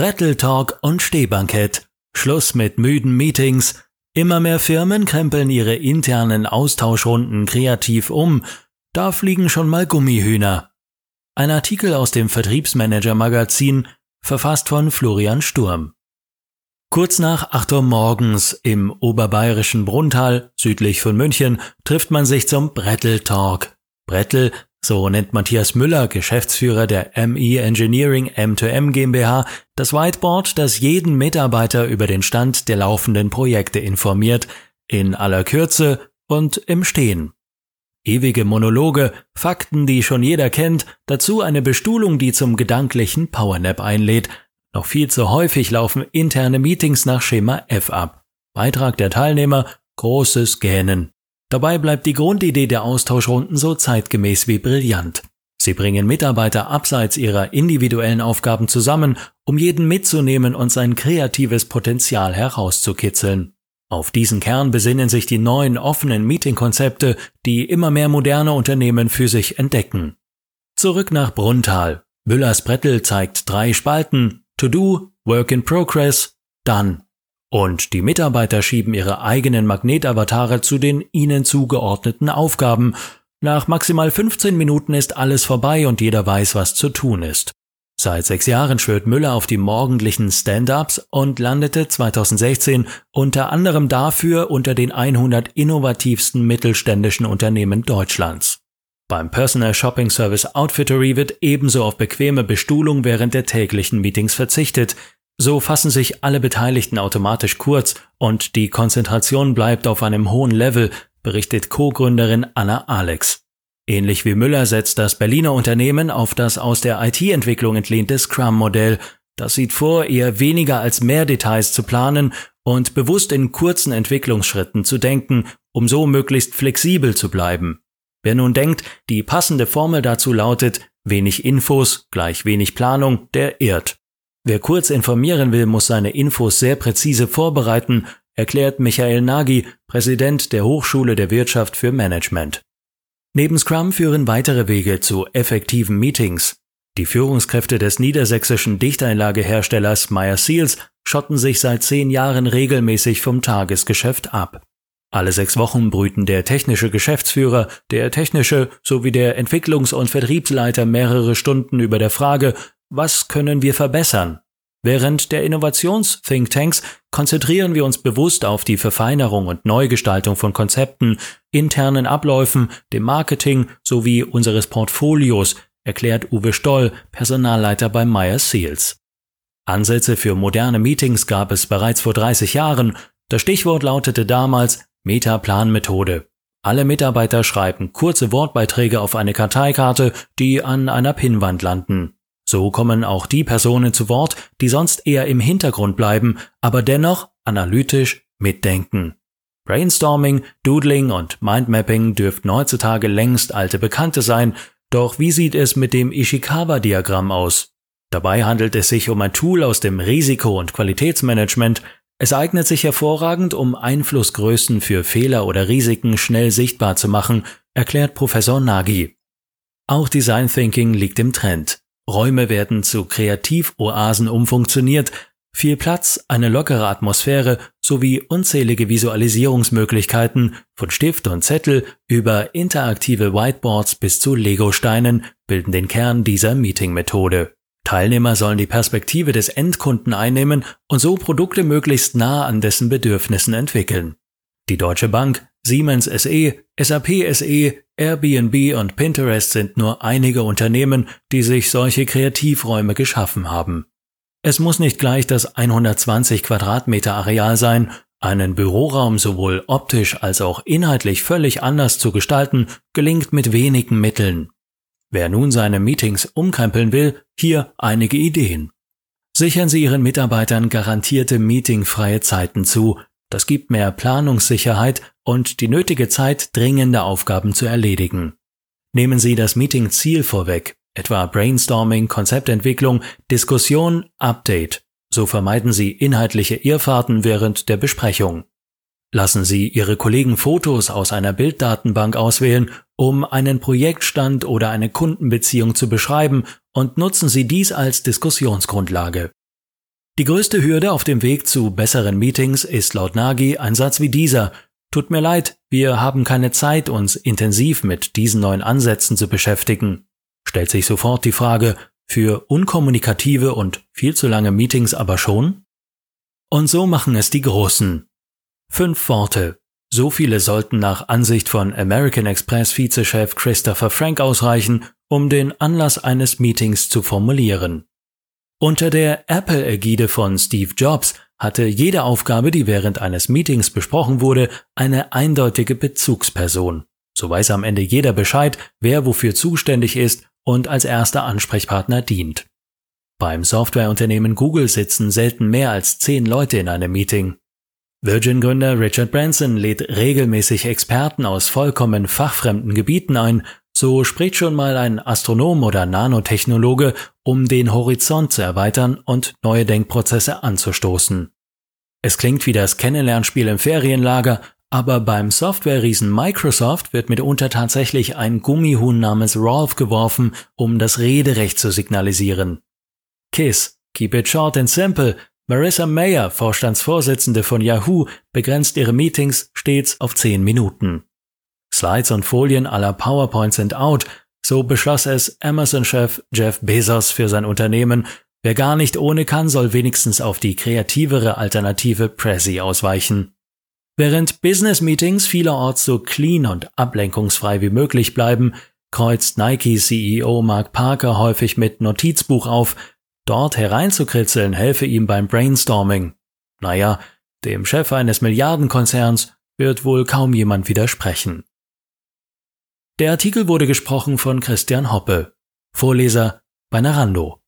Bretteltalk und Stehbankett. Schluss mit müden Meetings. Immer mehr Firmen krempeln ihre internen Austauschrunden kreativ um. Da fliegen schon mal Gummihühner. Ein Artikel aus dem Vertriebsmanager Magazin, verfasst von Florian Sturm. Kurz nach 8 Uhr morgens im oberbayerischen Brunntal, südlich von München, trifft man sich zum Brettel Talk. Brettel, so nennt Matthias Müller, Geschäftsführer der ME Engineering M2M GmbH, das Whiteboard, das jeden Mitarbeiter über den Stand der laufenden Projekte informiert, in aller Kürze und im Stehen. Ewige Monologe, Fakten, die schon jeder kennt, dazu eine Bestuhlung, die zum gedanklichen Powernap einlädt, noch viel zu häufig laufen interne Meetings nach Schema F ab. Beitrag der Teilnehmer, großes Gähnen. Dabei bleibt die Grundidee der Austauschrunden so zeitgemäß wie brillant. Sie bringen Mitarbeiter abseits ihrer individuellen Aufgaben zusammen, um jeden mitzunehmen und sein kreatives Potenzial herauszukitzeln. Auf diesen Kern besinnen sich die neuen offenen Meetingkonzepte, die immer mehr moderne Unternehmen für sich entdecken. Zurück nach Brunntal. Müllers Brettel zeigt drei Spalten, To Do, Work in Progress, Done. Und die Mitarbeiter schieben ihre eigenen Magnetavatare zu den ihnen zugeordneten Aufgaben. Nach maximal 15 Minuten ist alles vorbei und jeder weiß, was zu tun ist. Seit sechs Jahren schwört Müller auf die morgendlichen Stand-ups und landete 2016 unter anderem dafür unter den 100 innovativsten mittelständischen Unternehmen Deutschlands. Beim Personal Shopping Service Outfittery wird ebenso auf bequeme Bestuhlung während der täglichen Meetings verzichtet. So fassen sich alle Beteiligten automatisch kurz und die Konzentration bleibt auf einem hohen Level, berichtet Co-Gründerin Anna Alex. Ähnlich wie Müller setzt das Berliner Unternehmen auf das aus der IT-Entwicklung entlehnte Scrum-Modell. Das sieht vor, eher weniger als mehr Details zu planen und bewusst in kurzen Entwicklungsschritten zu denken, um so möglichst flexibel zu bleiben. Wer nun denkt, die passende Formel dazu lautet wenig Infos gleich wenig Planung, der irrt. Wer kurz informieren will, muss seine Infos sehr präzise vorbereiten, erklärt Michael Nagy, Präsident der Hochschule der Wirtschaft für Management. Neben Scrum führen weitere Wege zu effektiven Meetings. Die Führungskräfte des niedersächsischen Dichteinlageherstellers Meyer Seals schotten sich seit zehn Jahren regelmäßig vom Tagesgeschäft ab. Alle sechs Wochen brüten der technische Geschäftsführer, der technische sowie der Entwicklungs- und Vertriebsleiter mehrere Stunden über der Frage, was können wir verbessern? Während der Innovations-Thinktanks konzentrieren wir uns bewusst auf die Verfeinerung und Neugestaltung von Konzepten, internen Abläufen, dem Marketing sowie unseres Portfolios, erklärt Uwe Stoll, Personalleiter bei Meyer Seals. Ansätze für moderne Meetings gab es bereits vor 30 Jahren. Das Stichwort lautete damals Metaplan-Methode. Alle Mitarbeiter schreiben kurze Wortbeiträge auf eine Karteikarte, die an einer Pinnwand landen. So kommen auch die Personen zu Wort, die sonst eher im Hintergrund bleiben, aber dennoch analytisch mitdenken. Brainstorming, Doodling und Mindmapping dürften heutzutage längst alte Bekannte sein, doch wie sieht es mit dem Ishikawa-Diagramm aus? Dabei handelt es sich um ein Tool aus dem Risiko- und Qualitätsmanagement, es eignet sich hervorragend, um Einflussgrößen für Fehler oder Risiken schnell sichtbar zu machen, erklärt Professor Nagy. Auch Design Thinking liegt im Trend. Räume werden zu Kreativoasen umfunktioniert, viel Platz, eine lockere Atmosphäre sowie unzählige Visualisierungsmöglichkeiten von Stift und Zettel über interaktive Whiteboards bis zu Legosteinen bilden den Kern dieser Meeting-Methode. Teilnehmer sollen die Perspektive des Endkunden einnehmen und so Produkte möglichst nah an dessen Bedürfnissen entwickeln. Die Deutsche Bank, Siemens SE, SAP SE, Airbnb und Pinterest sind nur einige Unternehmen, die sich solche Kreativräume geschaffen haben. Es muss nicht gleich das 120 Quadratmeter Areal sein, einen Büroraum sowohl optisch als auch inhaltlich völlig anders zu gestalten, gelingt mit wenigen Mitteln. Wer nun seine Meetings umkrempeln will, hier einige Ideen. Sichern Sie Ihren Mitarbeitern garantierte meetingfreie Zeiten zu. Das gibt mehr Planungssicherheit und die nötige Zeit, dringende Aufgaben zu erledigen. Nehmen Sie das Meeting-Ziel vorweg, etwa Brainstorming, Konzeptentwicklung, Diskussion, Update. So vermeiden Sie inhaltliche Irrfahrten während der Besprechung. Lassen Sie Ihre Kollegen Fotos aus einer Bilddatenbank auswählen, um einen Projektstand oder eine Kundenbeziehung zu beschreiben und nutzen Sie dies als Diskussionsgrundlage. Die größte Hürde auf dem Weg zu besseren Meetings ist laut Nagy ein Satz wie dieser. Tut mir leid, wir haben keine Zeit, uns intensiv mit diesen neuen Ansätzen zu beschäftigen. Stellt sich sofort die Frage, für unkommunikative und viel zu lange Meetings aber schon? Und so machen es die Großen. Fünf Worte. So viele sollten nach Ansicht von American Express Vizechef Christopher Frank ausreichen, um den Anlass eines Meetings zu formulieren. Unter der Apple-Ägide von Steve Jobs hatte jede Aufgabe, die während eines Meetings besprochen wurde, eine eindeutige Bezugsperson. So weiß am Ende jeder Bescheid, wer wofür zuständig ist und als erster Ansprechpartner dient. Beim Softwareunternehmen Google sitzen selten mehr als zehn Leute in einem Meeting. Virgin-Gründer Richard Branson lädt regelmäßig Experten aus vollkommen fachfremden Gebieten ein, so spricht schon mal ein Astronom oder Nanotechnologe, um den Horizont zu erweitern und neue Denkprozesse anzustoßen. Es klingt wie das Kennenlernspiel im Ferienlager, aber beim Software-Riesen Microsoft wird mitunter tatsächlich ein Gummihuhn namens Rolf geworfen, um das Rederecht zu signalisieren. KISS, Keep It Short and Simple, Marissa Mayer, Vorstandsvorsitzende von Yahoo, begrenzt ihre Meetings stets auf 10 Minuten. Slides und Folien aller PowerPoint sind out, so beschloss es Amazon-Chef Jeff Bezos für sein Unternehmen, wer gar nicht ohne kann, soll wenigstens auf die kreativere Alternative Prezi ausweichen. Während Business-Meetings vielerorts so clean und ablenkungsfrei wie möglich bleiben, kreuzt Nike-CEO Mark Parker häufig mit Notizbuch auf, dort hereinzukritzeln helfe ihm beim Brainstorming. Naja, dem Chef eines Milliardenkonzerns wird wohl kaum jemand widersprechen. Der Artikel wurde gesprochen von Christian Hoppe, Vorleser bei Narando.